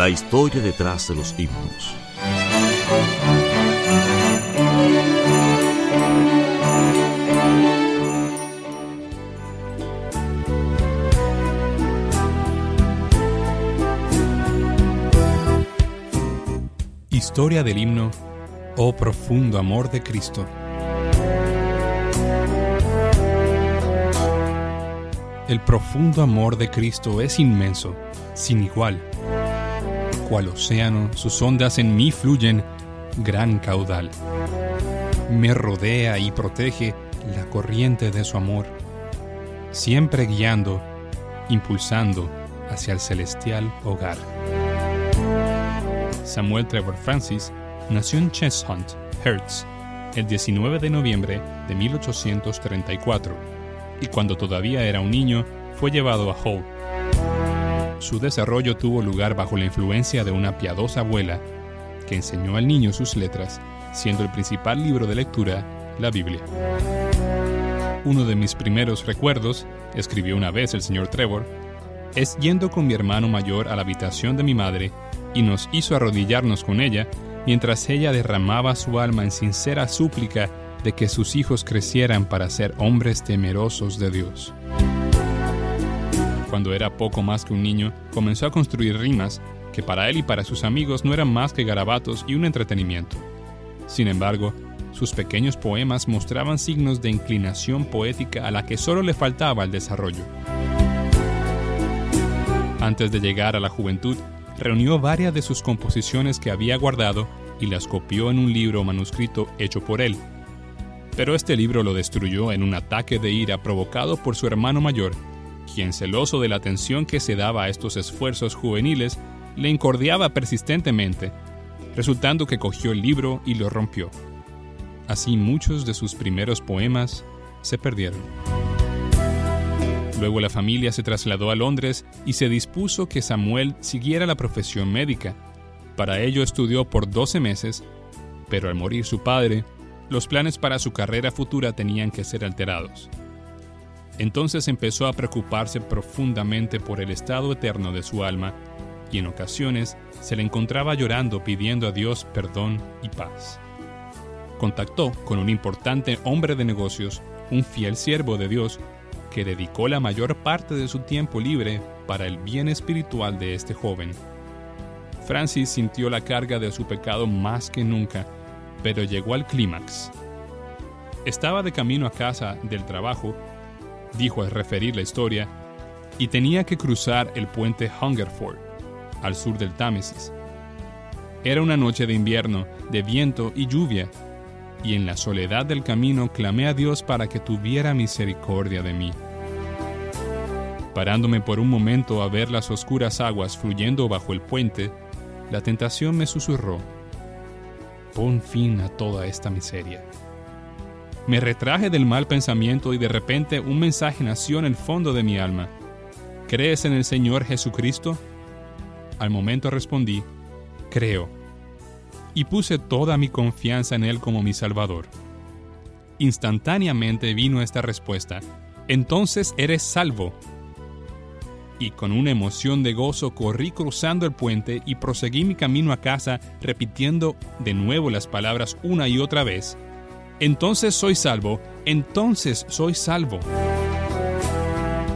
La historia detrás de los himnos. Historia del himno Oh profundo amor de Cristo. El profundo amor de Cristo es inmenso, sin igual. Cual océano, sus ondas en mí fluyen, gran caudal. Me rodea y protege la corriente de su amor, siempre guiando, impulsando hacia el celestial hogar. Samuel Trevor Francis nació en Cheshunt, Hertz, el 19 de noviembre de 1834, y cuando todavía era un niño fue llevado a Hull. Su desarrollo tuvo lugar bajo la influencia de una piadosa abuela que enseñó al niño sus letras, siendo el principal libro de lectura la Biblia. Uno de mis primeros recuerdos, escribió una vez el señor Trevor, es yendo con mi hermano mayor a la habitación de mi madre y nos hizo arrodillarnos con ella mientras ella derramaba su alma en sincera súplica de que sus hijos crecieran para ser hombres temerosos de Dios. Cuando era poco más que un niño, comenzó a construir rimas que para él y para sus amigos no eran más que garabatos y un entretenimiento. Sin embargo, sus pequeños poemas mostraban signos de inclinación poética a la que solo le faltaba el desarrollo. Antes de llegar a la juventud, reunió varias de sus composiciones que había guardado y las copió en un libro manuscrito hecho por él. Pero este libro lo destruyó en un ataque de ira provocado por su hermano mayor, quien celoso de la atención que se daba a estos esfuerzos juveniles, le incordiaba persistentemente, resultando que cogió el libro y lo rompió. Así muchos de sus primeros poemas se perdieron. Luego la familia se trasladó a Londres y se dispuso que Samuel siguiera la profesión médica. Para ello estudió por 12 meses, pero al morir su padre, los planes para su carrera futura tenían que ser alterados. Entonces empezó a preocuparse profundamente por el estado eterno de su alma y en ocasiones se le encontraba llorando pidiendo a Dios perdón y paz. Contactó con un importante hombre de negocios, un fiel siervo de Dios, que dedicó la mayor parte de su tiempo libre para el bien espiritual de este joven. Francis sintió la carga de su pecado más que nunca, pero llegó al clímax. Estaba de camino a casa del trabajo, dijo al referir la historia, y tenía que cruzar el puente Hungerford, al sur del Támesis. Era una noche de invierno, de viento y lluvia, y en la soledad del camino clamé a Dios para que tuviera misericordia de mí. Parándome por un momento a ver las oscuras aguas fluyendo bajo el puente, la tentación me susurró, pon fin a toda esta miseria. Me retraje del mal pensamiento y de repente un mensaje nació en el fondo de mi alma. ¿Crees en el Señor Jesucristo? Al momento respondí, creo y puse toda mi confianza en Él como mi Salvador. Instantáneamente vino esta respuesta, entonces eres salvo. Y con una emoción de gozo corrí cruzando el puente y proseguí mi camino a casa repitiendo de nuevo las palabras una y otra vez, entonces soy salvo, entonces soy salvo.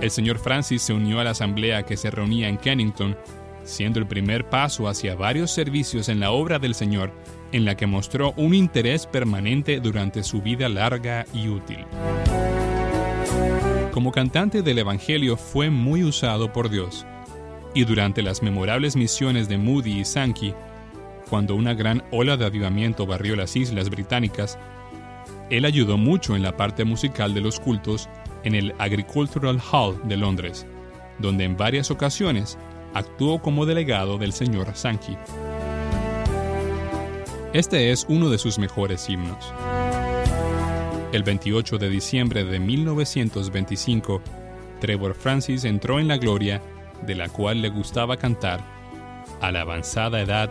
El señor Francis se unió a la asamblea que se reunía en Kennington, siendo el primer paso hacia varios servicios en la obra del Señor, en la que mostró un interés permanente durante su vida larga y útil. Como cantante del Evangelio fue muy usado por Dios, y durante las memorables misiones de Moody y Sankey, cuando una gran ola de avivamiento barrió las islas británicas, él ayudó mucho en la parte musical de los cultos en el Agricultural Hall de Londres, donde en varias ocasiones actuó como delegado del señor Sankey. Este es uno de sus mejores himnos. El 28 de diciembre de 1925, Trevor Francis entró en la gloria de la cual le gustaba cantar a la avanzada edad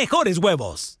mejores huevos.